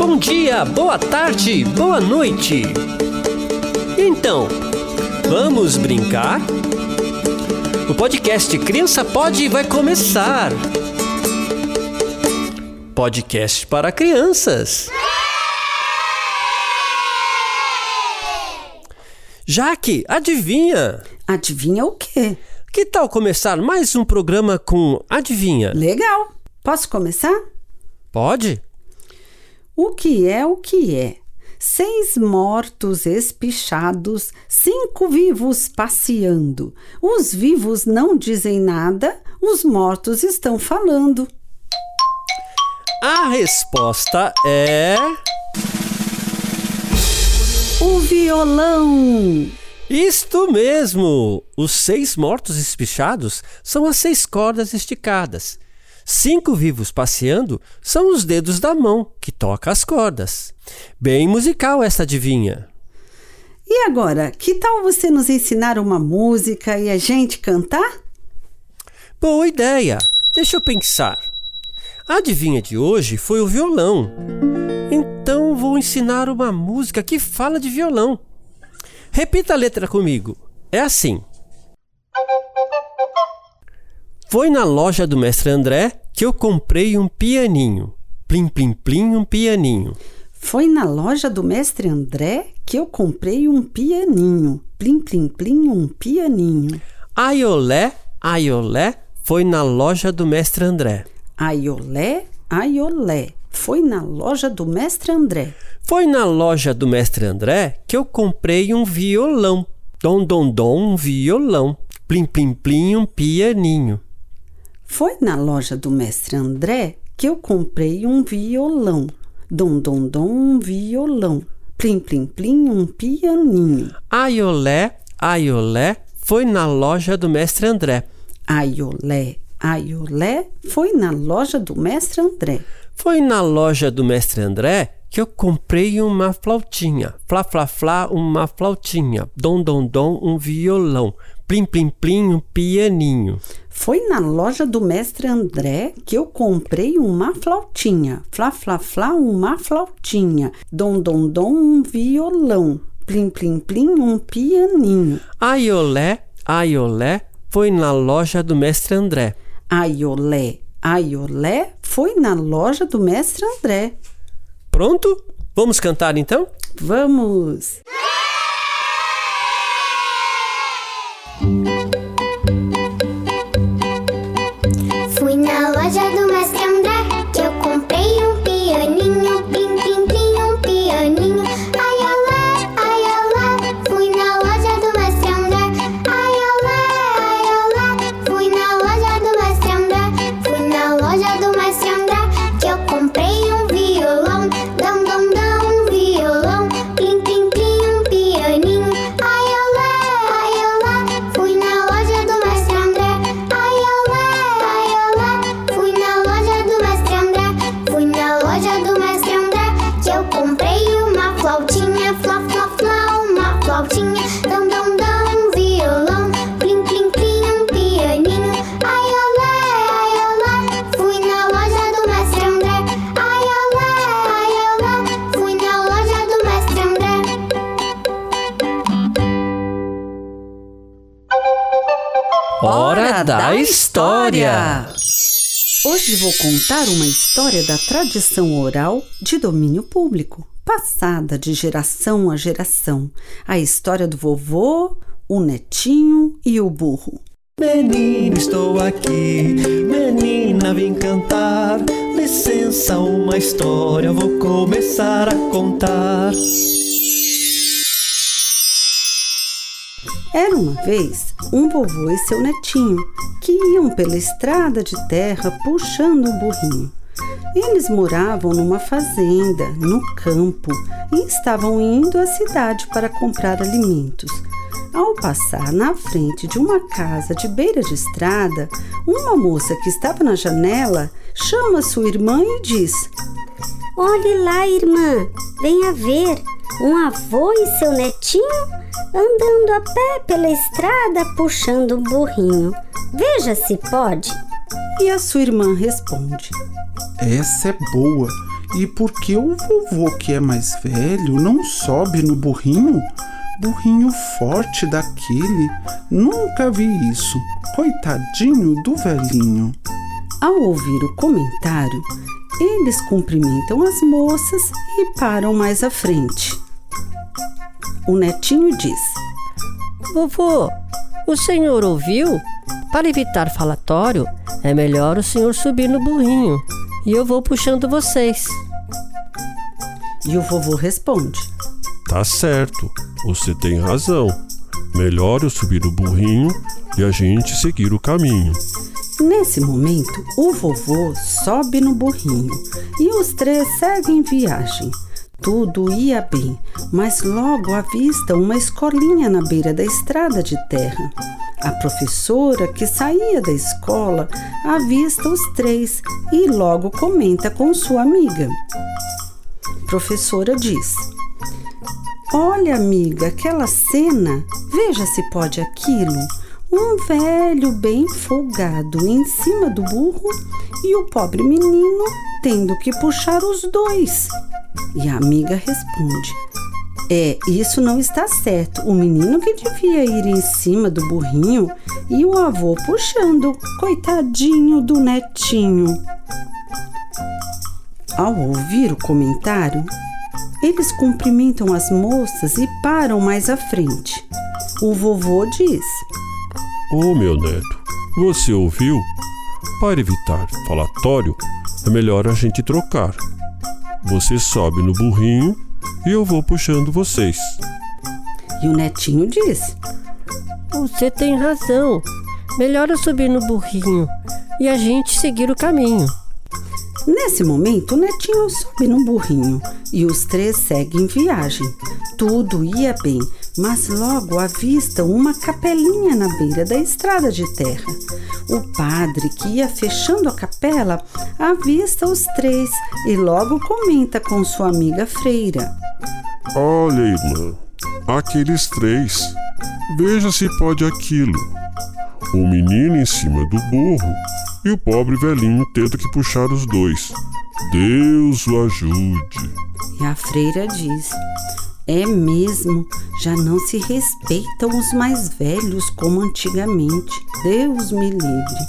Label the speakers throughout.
Speaker 1: Bom dia, boa tarde, boa noite. Então, vamos brincar? O podcast Criança Pode vai começar. Podcast para crianças. Jaque, adivinha?
Speaker 2: Adivinha o quê?
Speaker 1: Que tal começar mais um programa com Adivinha?
Speaker 2: Legal. Posso começar?
Speaker 1: Pode?
Speaker 2: O que é o que é? Seis mortos espichados, cinco vivos passeando. Os vivos não dizem nada, os mortos estão falando.
Speaker 1: A resposta é.
Speaker 2: O violão!
Speaker 1: Isto mesmo! Os seis mortos espichados são as seis cordas esticadas. Cinco vivos passeando são os dedos da mão que toca as cordas. Bem musical essa adivinha.
Speaker 2: E agora, que tal você nos ensinar uma música e a gente cantar?
Speaker 1: Boa ideia! Deixa eu pensar. A adivinha de hoje foi o violão. Então vou ensinar uma música que fala de violão. Repita a letra comigo. É assim. Foi na loja do mestre André que eu comprei um pianinho. Plim, plim, plim, um pianinho.
Speaker 2: Foi na loja do mestre André que eu comprei um pianinho. Plim, plim, plim, um pianinho.
Speaker 1: Aiolé, aiolé, foi na loja do mestre André.
Speaker 2: Aiolé, aiolé, foi na loja do mestre André.
Speaker 1: Foi na loja do mestre André que eu comprei um violão. Dom, dom, dom, um violão. Plim, plim, plim, um pianinho.
Speaker 2: Foi na loja do mestre André que eu comprei um violão. Dom, dom, dom, um violão. Plim, plim, plim, um pianinho.
Speaker 1: Aiolé, aiolé, foi na loja do mestre André.
Speaker 2: Aiolé, aiolé, foi na loja do mestre André.
Speaker 1: Foi na loja do mestre André que eu comprei uma flautinha. Flá, flá, flá, uma flautinha. Dom, dom, dom, um violão. Plim, plim, plim, um pianinho.
Speaker 2: Foi na loja do mestre André que eu comprei uma flautinha. Flá, flá, flá, uma flautinha. Dom, dom, dom, um violão. Plim, plim, plim, um pianinho.
Speaker 1: Aiolé, aiolé, foi na loja do mestre André.
Speaker 2: Aiolé, aiolé, foi na loja do mestre André.
Speaker 1: Pronto? Vamos cantar então?
Speaker 2: Vamos!
Speaker 1: História!
Speaker 2: Hoje vou contar uma história da tradição oral de domínio público, passada de geração a geração. A história do vovô, o netinho e o burro.
Speaker 3: Menino, estou aqui. Menina, vim cantar. Licença, uma história vou começar a contar.
Speaker 2: Era uma vez um vovô e seu netinho que iam pela estrada de terra puxando um burrinho. Eles moravam numa fazenda, no campo, e estavam indo à cidade para comprar alimentos. Ao passar na frente de uma casa de beira de estrada, uma moça que estava na janela chama sua irmã e diz:
Speaker 4: Olhe lá, irmã, venha ver um avô e seu netinho andando a pé pela estrada puxando um burrinho. Veja se pode.
Speaker 2: E a sua irmã responde:
Speaker 5: Essa é boa. E por que o vovô, que é mais velho, não sobe no burrinho? Burrinho forte daquele. Nunca vi isso. Coitadinho do velhinho.
Speaker 2: Ao ouvir o comentário, eles cumprimentam as moças e param mais à frente. O netinho diz:
Speaker 1: Vovô, o senhor ouviu? Para evitar falatório, é melhor o senhor subir no burrinho e eu vou puxando vocês.
Speaker 2: E o vovô responde:
Speaker 6: Tá certo, você tem razão. Melhor eu subir no burrinho e a gente seguir o caminho.
Speaker 2: Nesse momento, o vovô sobe no burrinho e os três seguem viagem. Tudo ia bem, mas logo avistam uma escolinha na beira da estrada de terra. A professora, que saía da escola, avista os três e logo comenta com sua amiga. Professora diz: Olha, amiga, aquela cena, veja se pode aquilo. Um velho bem folgado em cima do burro e o pobre menino tendo que puxar os dois. E a amiga responde: É, isso não está certo. O menino que devia ir em cima do burrinho e o avô puxando. Coitadinho do netinho. Ao ouvir o comentário, eles cumprimentam as moças e param mais à frente. O vovô diz:
Speaker 6: Ô meu neto, você ouviu? Para evitar falatório, é melhor a gente trocar. Você sobe no burrinho e eu vou puxando vocês.
Speaker 2: E o netinho diz:
Speaker 1: Você tem razão. Melhor eu subir no burrinho e a gente seguir o caminho.
Speaker 2: Nesse momento, o netinho sobe no burrinho e os três seguem viagem. Tudo ia bem, mas logo avistam uma capelinha na beira da estrada de terra. O padre, que ia fechando a capela, avista os três e logo comenta com sua amiga freira.
Speaker 6: Olha, irmã, aqueles três. Veja se pode aquilo. O menino em cima do burro e o pobre velhinho tendo que puxar os dois. Deus o ajude.
Speaker 2: E a freira diz: É mesmo, já não se respeitam os mais velhos como antigamente. Deus me livre.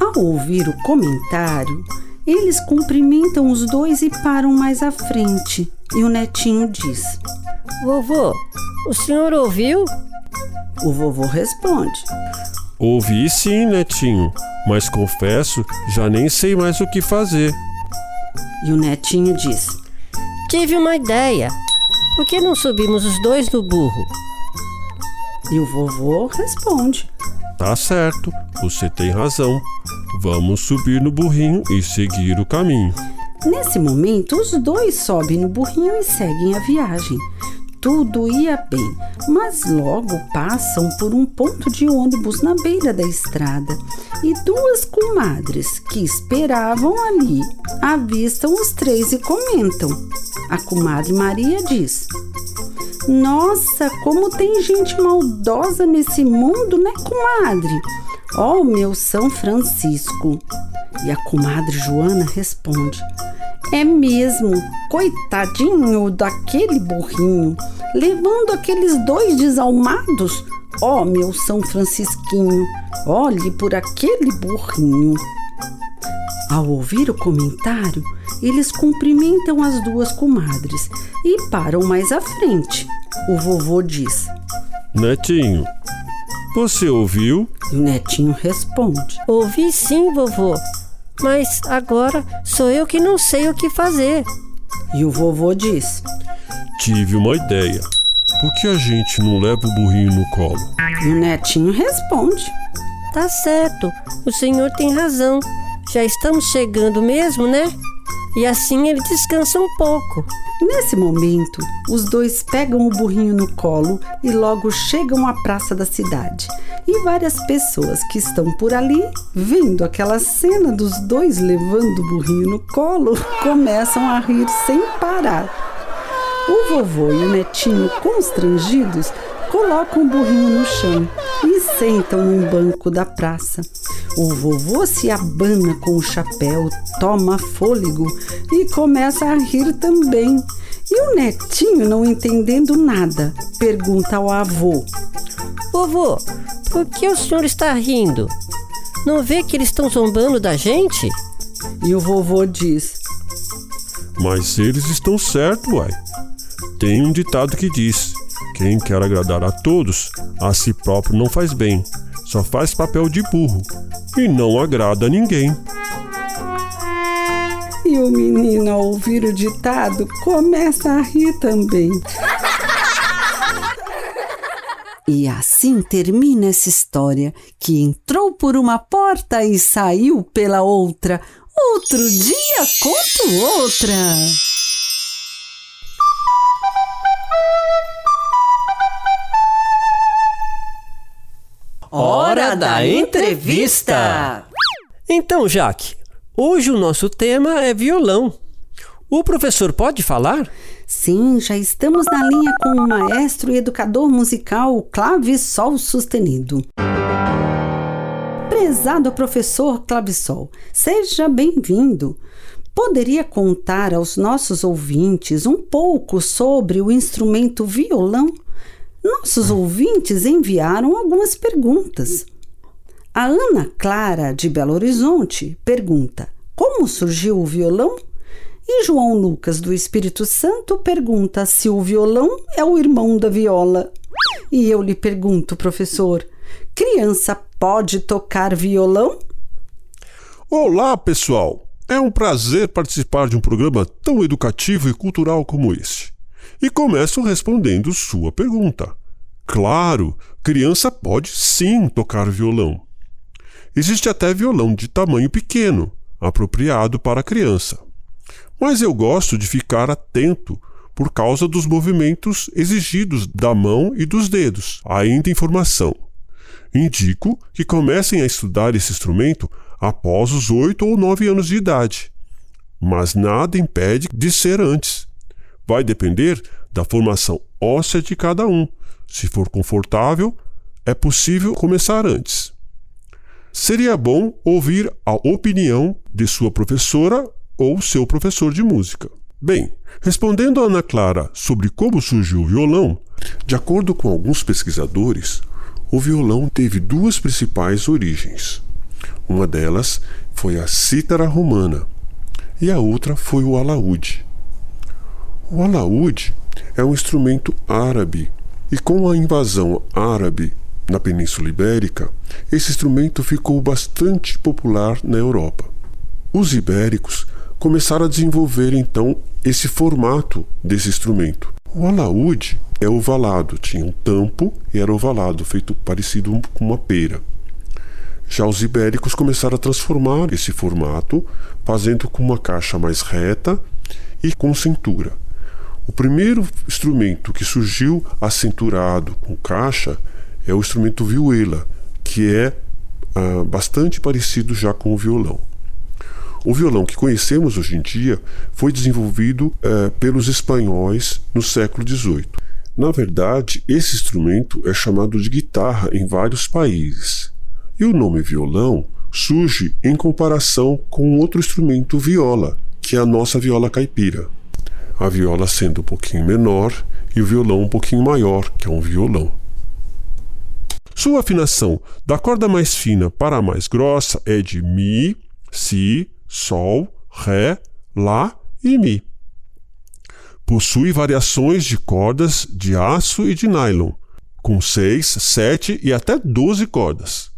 Speaker 2: Ao ouvir o comentário, eles cumprimentam os dois e param mais à frente. E o netinho diz:
Speaker 1: Vovô, o senhor ouviu?
Speaker 2: O vovô responde:
Speaker 6: Ouvi sim, netinho, mas confesso, já nem sei mais o que fazer.
Speaker 2: E o netinho diz:
Speaker 1: Tive uma ideia. Por que não subimos os dois no burro?
Speaker 2: E o vovô responde:
Speaker 6: Tá certo, você tem razão. Vamos subir no burrinho e seguir o caminho.
Speaker 2: Nesse momento, os dois sobem no burrinho e seguem a viagem. Tudo ia bem, mas logo passam por um ponto de ônibus na beira da estrada e duas comadres que esperavam ali avistam os três e comentam. A comadre Maria diz: Nossa, como tem gente maldosa nesse mundo, né, comadre? Ó, oh, meu São Francisco! E a comadre Joana responde: É mesmo, coitadinho daquele burrinho, levando aqueles dois desalmados. Ó, oh, meu São Francisquinho, olhe por aquele burrinho. Ao ouvir o comentário, eles cumprimentam as duas comadres e param mais à frente. O vovô diz:
Speaker 6: Netinho, você ouviu?
Speaker 2: E o netinho responde:
Speaker 1: Ouvi sim, vovô, mas agora sou eu que não sei o que fazer.
Speaker 2: E o vovô diz:
Speaker 6: Tive uma ideia. Por que a gente não leva o burrinho no colo?
Speaker 2: E o netinho responde:
Speaker 1: Tá certo, o senhor tem razão. Já estamos chegando mesmo, né? E assim ele descansa um pouco.
Speaker 2: Nesse momento, os dois pegam o burrinho no colo e logo chegam à praça da cidade. E várias pessoas que estão por ali, vendo aquela cena dos dois levando o burrinho no colo, começam a rir sem parar. O vovô e o netinho, constrangidos, colocam o burrinho no chão sentam num banco da praça. O vovô se abana com o chapéu, toma fôlego e começa a rir também. E o netinho, não entendendo nada, pergunta ao avô:
Speaker 1: Vovô, por que o senhor está rindo? Não vê que eles estão zombando da gente?
Speaker 2: E o vovô diz:
Speaker 6: Mas eles estão certos, uai. Tem um ditado que diz: quem quer agradar a todos, a si próprio não faz bem, só faz papel de burro e não agrada a ninguém.
Speaker 2: E o menino, ao ouvir o ditado, começa a rir também. E assim termina essa história que entrou por uma porta e saiu pela outra. Outro dia conto outra.
Speaker 1: Hora da entrevista! Então, Jaque, hoje o nosso tema é violão. O professor pode falar?
Speaker 2: Sim, já estamos na linha com o maestro e educador musical Clavissol Sustenido. Prezado professor Clavissol, seja bem-vindo. Poderia contar aos nossos ouvintes um pouco sobre o instrumento violão? Nossos ouvintes enviaram algumas perguntas. A Ana Clara, de Belo Horizonte, pergunta: Como surgiu o violão? E João Lucas, do Espírito Santo, pergunta se o violão é o irmão da viola. E eu lhe pergunto, professor: criança pode tocar violão?
Speaker 6: Olá, pessoal! É um prazer participar de um programa tão educativo e cultural como este. E começo respondendo sua pergunta. Claro, criança pode sim tocar violão. Existe até violão de tamanho pequeno, apropriado para criança. Mas eu gosto de ficar atento por causa dos movimentos exigidos da mão e dos dedos, ainda em formação. Indico que comecem a estudar esse instrumento após os oito ou nove anos de idade. Mas nada impede de ser antes. Vai depender da formação óssea de cada um. Se for confortável, é possível começar antes. Seria bom ouvir a opinião de sua professora ou seu professor de música. Bem, respondendo a Ana Clara sobre como surgiu o violão, de acordo com alguns pesquisadores, o violão teve duas principais origens. Uma delas foi a cítara romana e a outra foi o alaúde. O alaúde é um instrumento árabe e com a invasão árabe na Península Ibérica, esse instrumento ficou bastante popular na Europa. Os ibéricos começaram a desenvolver então esse formato desse instrumento. O alaúde é ovalado, tinha um tampo e era ovalado, feito parecido com uma pera. Já os ibéricos começaram a transformar esse formato, fazendo com uma caixa mais reta e com cintura. O primeiro instrumento que surgiu acinturado com caixa é o instrumento vihuela, que é ah, bastante parecido já com o violão. O violão que conhecemos hoje em dia foi desenvolvido eh, pelos espanhóis no século XVIII. Na verdade, esse instrumento é chamado de guitarra em vários países. E o nome violão surge em comparação com outro instrumento viola, que é a nossa viola caipira. A viola sendo um pouquinho menor e o violão um pouquinho maior, que é um violão. Sua afinação da corda mais fina para a mais grossa é de Mi, Si, Sol, Ré, Lá e Mi. Possui variações de cordas de aço e de nylon, com 6, 7 e até 12 cordas.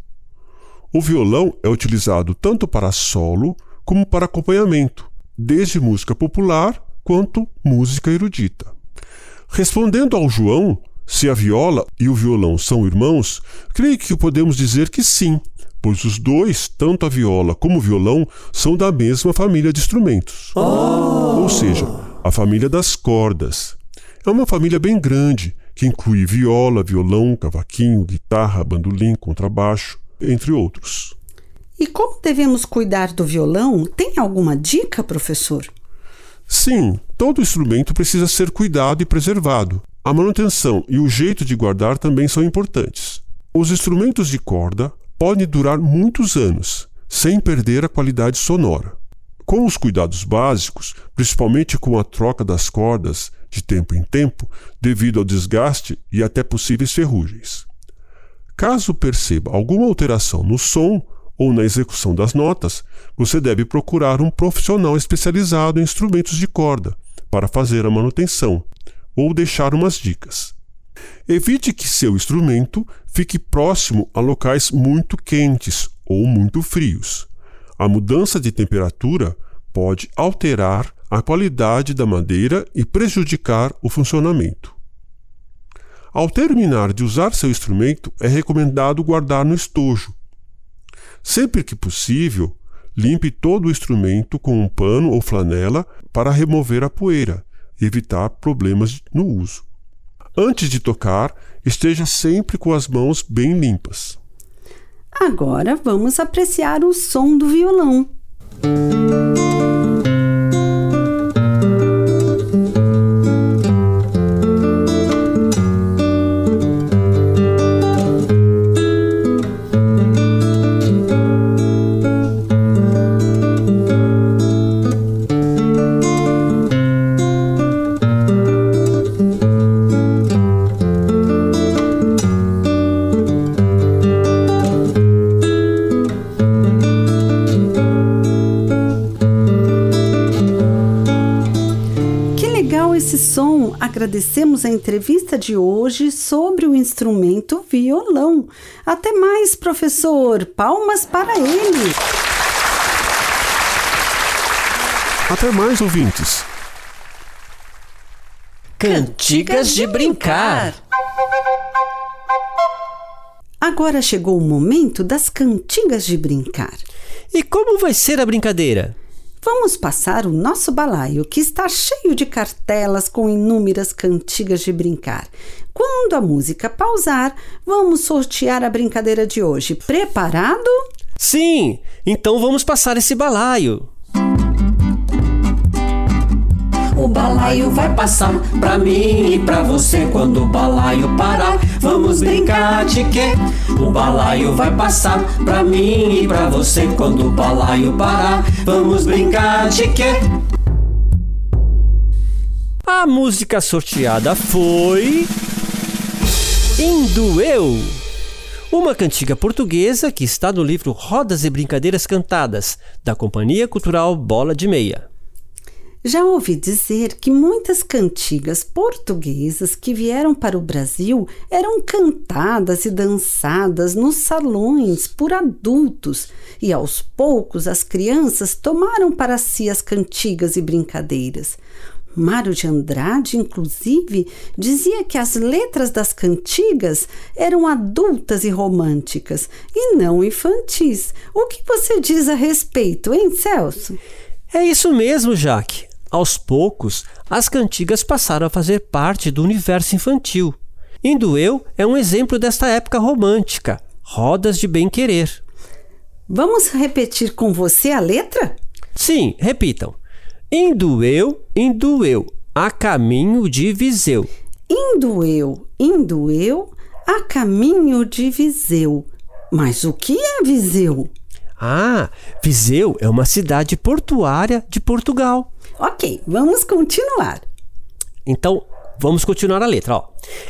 Speaker 6: O violão é utilizado tanto para solo como para acompanhamento, desde música popular quanto música erudita. Respondendo ao João, se a viola e o violão são irmãos, creio que podemos dizer que sim, pois os dois, tanto a viola como o violão, são da mesma família de instrumentos.
Speaker 1: Oh!
Speaker 6: Ou seja, a família das cordas. É uma família bem grande, que inclui viola, violão, cavaquinho, guitarra, bandolim, contrabaixo, entre outros.
Speaker 2: E como devemos cuidar do violão? Tem alguma dica, professor?
Speaker 6: Sim, todo instrumento precisa ser cuidado e preservado. A manutenção e o jeito de guardar também são importantes. Os instrumentos de corda, pode durar muitos anos, sem perder a qualidade sonora. Com os cuidados básicos, principalmente com a troca das cordas de tempo em tempo, devido ao desgaste e até possíveis ferrugens. Caso perceba alguma alteração no som ou na execução das notas, você deve procurar um profissional especializado em instrumentos de corda para fazer a manutenção ou deixar umas dicas. Evite que seu instrumento fique próximo a locais muito quentes ou muito frios. A mudança de temperatura pode alterar a qualidade da madeira e prejudicar o funcionamento. Ao terminar de usar seu instrumento, é recomendado guardar no estojo. Sempre que possível, limpe todo o instrumento com um pano ou flanela para remover a poeira e evitar problemas no uso. Antes de tocar, esteja sempre com as mãos bem limpas.
Speaker 2: Agora vamos apreciar o som do violão. Agradecemos a entrevista de hoje sobre o instrumento violão. Até mais, professor! Palmas para ele!
Speaker 6: Até mais, ouvintes!
Speaker 1: Cantigas de brincar.
Speaker 2: Agora chegou o momento das cantigas de brincar.
Speaker 1: E como vai ser a brincadeira?
Speaker 2: Vamos passar o nosso balaio, que está cheio de cartelas com inúmeras cantigas de brincar. Quando a música pausar, vamos sortear a brincadeira de hoje. Preparado?
Speaker 1: Sim, então vamos passar esse balaio.
Speaker 3: Balaio vai passar pra mim e pra você quando o balaio parar. Vamos brincar de quê? O balaio vai passar pra mim e pra você quando o balaio parar. Vamos brincar de quê?
Speaker 1: A música sorteada foi. Indo Eu. Uma cantiga portuguesa que está no livro Rodas e Brincadeiras Cantadas, da Companhia Cultural Bola de Meia.
Speaker 2: Já ouvi dizer que muitas cantigas portuguesas que vieram para o Brasil eram cantadas e dançadas nos salões por adultos, e aos poucos as crianças tomaram para si as cantigas e brincadeiras. Mário de Andrade, inclusive, dizia que as letras das cantigas eram adultas e românticas e não infantis. O que você diz a respeito, hein, Celso?
Speaker 1: É isso mesmo, Jaque. Aos poucos, as cantigas passaram a fazer parte do universo infantil. Indo Eu é um exemplo desta época romântica, rodas de bem-querer.
Speaker 2: Vamos repetir com você a letra?
Speaker 1: Sim, repitam. Indo eu, indo eu, a caminho de Viseu.
Speaker 2: Indo eu, indo eu, a caminho de Viseu. Mas o que é Viseu?
Speaker 1: Ah, Viseu é uma cidade portuária de Portugal.
Speaker 2: Ok, vamos continuar.
Speaker 1: Então, vamos continuar a letra. Ó.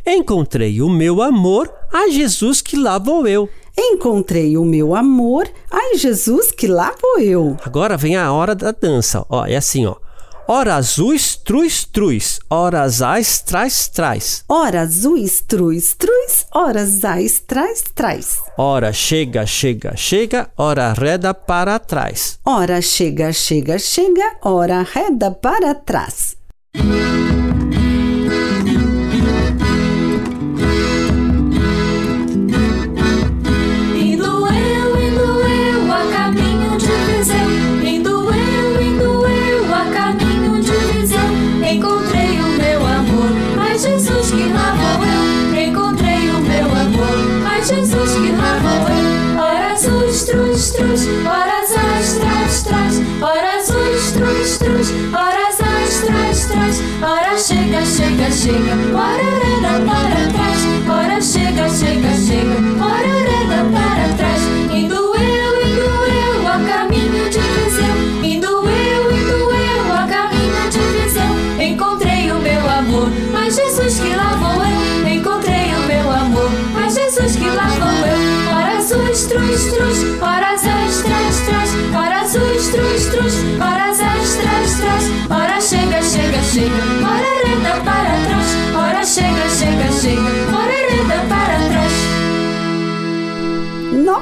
Speaker 1: Encontrei o meu amor, a Jesus que lá vou eu.
Speaker 2: Encontrei o meu amor, ai Jesus, que lá vou eu.
Speaker 1: Agora vem a hora da dança. Ó, é assim, ó. Hora azuis, truz, truz. Horas ais, traz, traz.
Speaker 2: Ora azuis, truz, truz, horas ais, traz, traz.
Speaker 1: Hora chega, chega, chega. Hora reda para trás.
Speaker 2: Ora chega, chega, chega, ora reda para trás.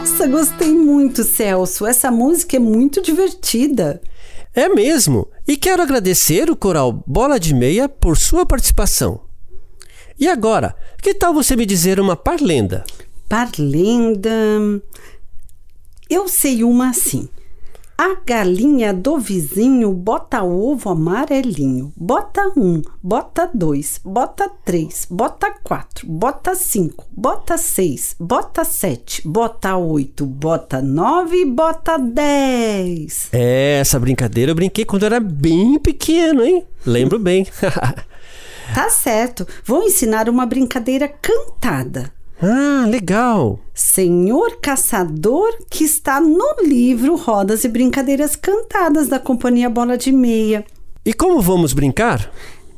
Speaker 2: Nossa, gostei muito, Celso. Essa música é muito divertida.
Speaker 1: É mesmo. E quero agradecer o coral Bola de Meia por sua participação. E agora, que tal você me dizer uma parlenda?
Speaker 2: Parlenda. Eu sei uma assim. A galinha do vizinho bota ovo amarelinho. Bota um, bota dois, bota três, bota quatro, bota cinco, bota seis, bota sete, bota oito, bota nove, bota dez.
Speaker 1: É, essa brincadeira eu brinquei quando eu era bem pequeno, hein? Lembro bem.
Speaker 2: Tá certo. Vou ensinar uma brincadeira cantada.
Speaker 1: Ah, legal.
Speaker 2: Senhor Caçador, que está no livro Rodas e Brincadeiras Cantadas da Companhia Bola de Meia.
Speaker 1: E como vamos brincar?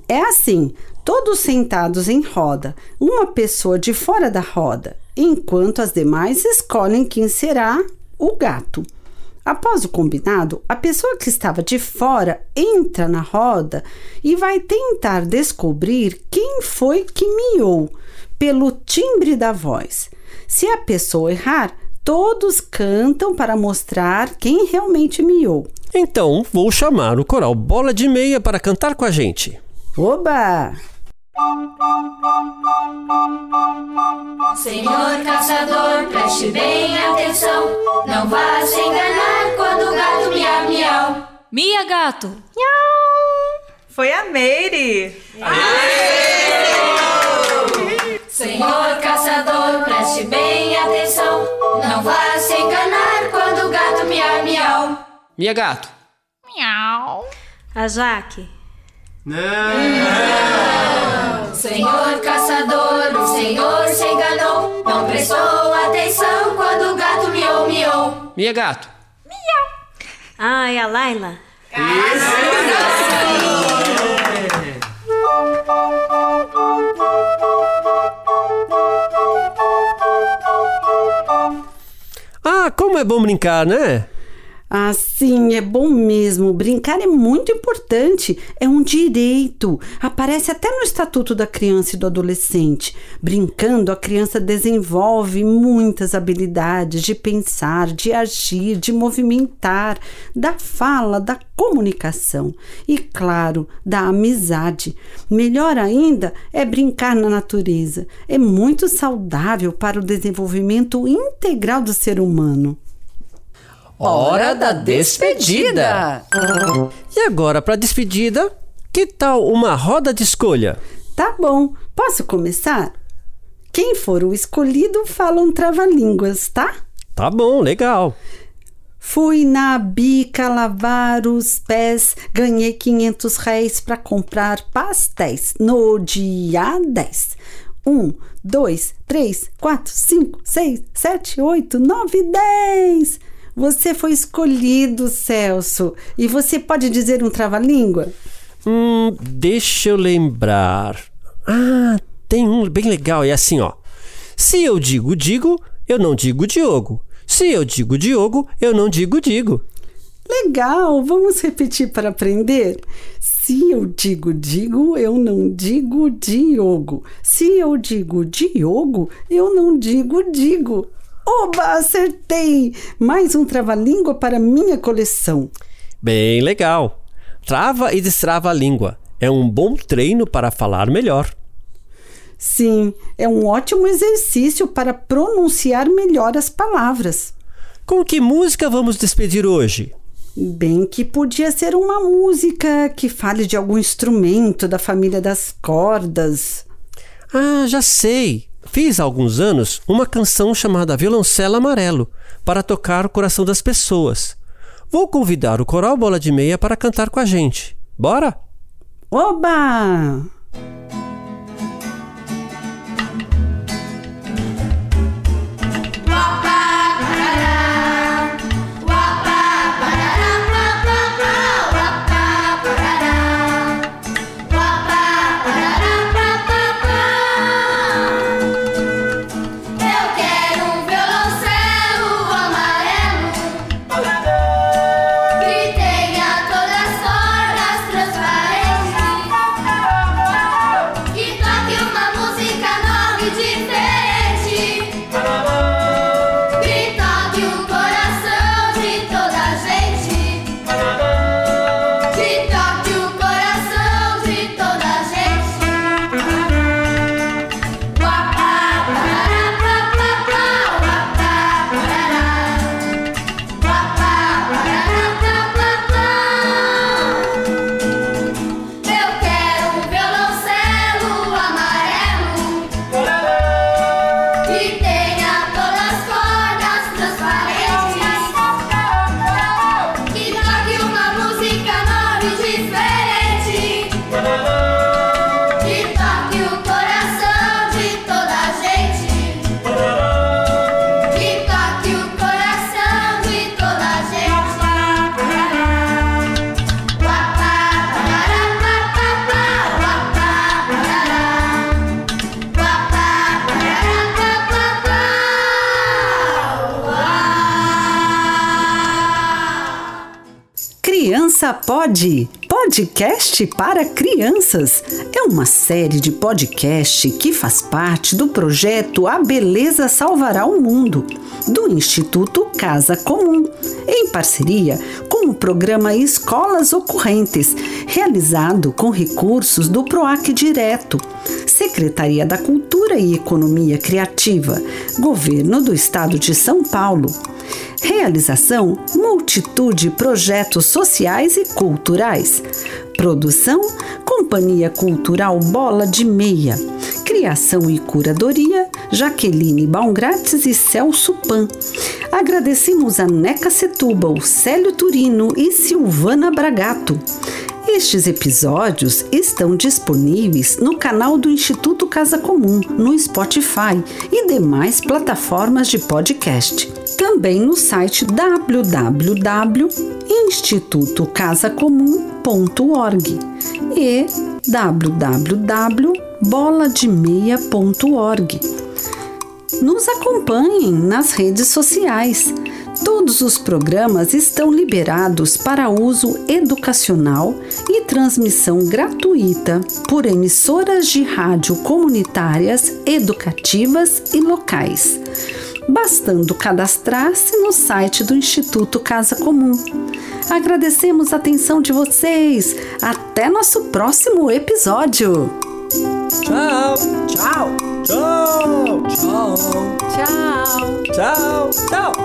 Speaker 2: É assim, todos sentados em roda, uma pessoa de fora da roda, enquanto as demais escolhem quem será o gato. Após o combinado, a pessoa que estava de fora entra na roda e vai tentar descobrir quem foi que miou, pelo timbre da voz. Se a pessoa errar, todos cantam para mostrar quem realmente miou.
Speaker 1: Então vou chamar o coral Bola de Meia para cantar com a gente.
Speaker 2: Oba!
Speaker 7: Senhor caçador, preste bem atenção. Não vá se enganar quando o gato miau miau.
Speaker 8: Mia Gato!
Speaker 9: Foi a Meire.
Speaker 7: Senhor caçador, preste bem atenção. Não vá se enganar quando o gato miau miau.
Speaker 1: Mia Gato.
Speaker 8: A Jaque!
Speaker 7: Senhor caçador, o senhor se enganou. Não prestou atenção quando o gato miou miou.
Speaker 1: Mia Gato.
Speaker 8: Ai, a Laila!
Speaker 1: Ah, como é bom brincar, né?
Speaker 2: Assim, é bom mesmo. Brincar é muito importante. É um direito. Aparece até no Estatuto da Criança e do Adolescente. Brincando, a criança desenvolve muitas habilidades de pensar, de agir, de movimentar, da fala, da comunicação e, claro, da amizade. Melhor ainda é brincar na natureza. É muito saudável para o desenvolvimento integral do ser humano.
Speaker 1: Hora da despedida. E agora, para despedida, que tal uma roda de escolha?
Speaker 2: Tá bom, posso começar? Quem for o escolhido fala um trava-línguas, tá?
Speaker 1: Tá bom, legal.
Speaker 2: Fui na bica lavar os pés, ganhei 500 réis para comprar pastéis no dia 10. 1, 2, 3, 4, 5, 6, 7, 8, 9, 10. Você foi escolhido, Celso. E você pode dizer um trava-língua?
Speaker 1: Hum, deixa eu lembrar. Ah, tem um bem legal. É assim, ó. Se eu digo digo, eu não digo Diogo. Se eu digo Diogo, eu não digo digo.
Speaker 2: Legal, vamos repetir para aprender? Se eu digo digo, eu não digo Diogo. Se eu digo Diogo, eu não digo digo. Oba, acertei! Mais um trava-língua para minha coleção.
Speaker 1: Bem legal. Trava e destrava a língua. É um bom treino para falar melhor.
Speaker 2: Sim, é um ótimo exercício para pronunciar melhor as palavras.
Speaker 1: Com que música vamos despedir hoje?
Speaker 2: Bem que podia ser uma música que fale de algum instrumento da família das cordas.
Speaker 1: Ah, já sei. Fiz há alguns anos uma canção chamada Violoncelo Amarelo para tocar o coração das pessoas. Vou convidar o Coral Bola de Meia para cantar com a gente. Bora?
Speaker 2: Oba! Criança Pode, podcast para crianças. É uma série de podcast que faz parte do projeto A Beleza Salvará o Mundo, do Instituto Casa Comum, em parceria com o programa Escolas Ocorrentes, realizado com recursos do PROAC Direto, Secretaria da Cultura e Economia Criativa, Governo do Estado de São Paulo. Realização: multitude projetos sociais e culturais. Produção: Companhia Cultural Bola de Meia. Criação e curadoria: Jaqueline Baumgrates e Celso Pan. Agradecemos a Neca Setúbal, Célio Turino e Silvana Bragato. Estes episódios estão disponíveis no canal do Instituto Casa Comum, no Spotify e demais plataformas de podcast. Também no site www.institutocasacomum.org e www.bolademeia.org. Nos acompanhem nas redes sociais. Todos os programas estão liberados para uso educacional e transmissão gratuita por emissoras de rádio comunitárias, educativas e locais. Bastando cadastrar-se no site do Instituto Casa Comum. Agradecemos a atenção de vocês. Até nosso próximo episódio.
Speaker 1: Tchau, tchau, tchau, tchau,
Speaker 2: Tchau.
Speaker 1: tchau, tchau.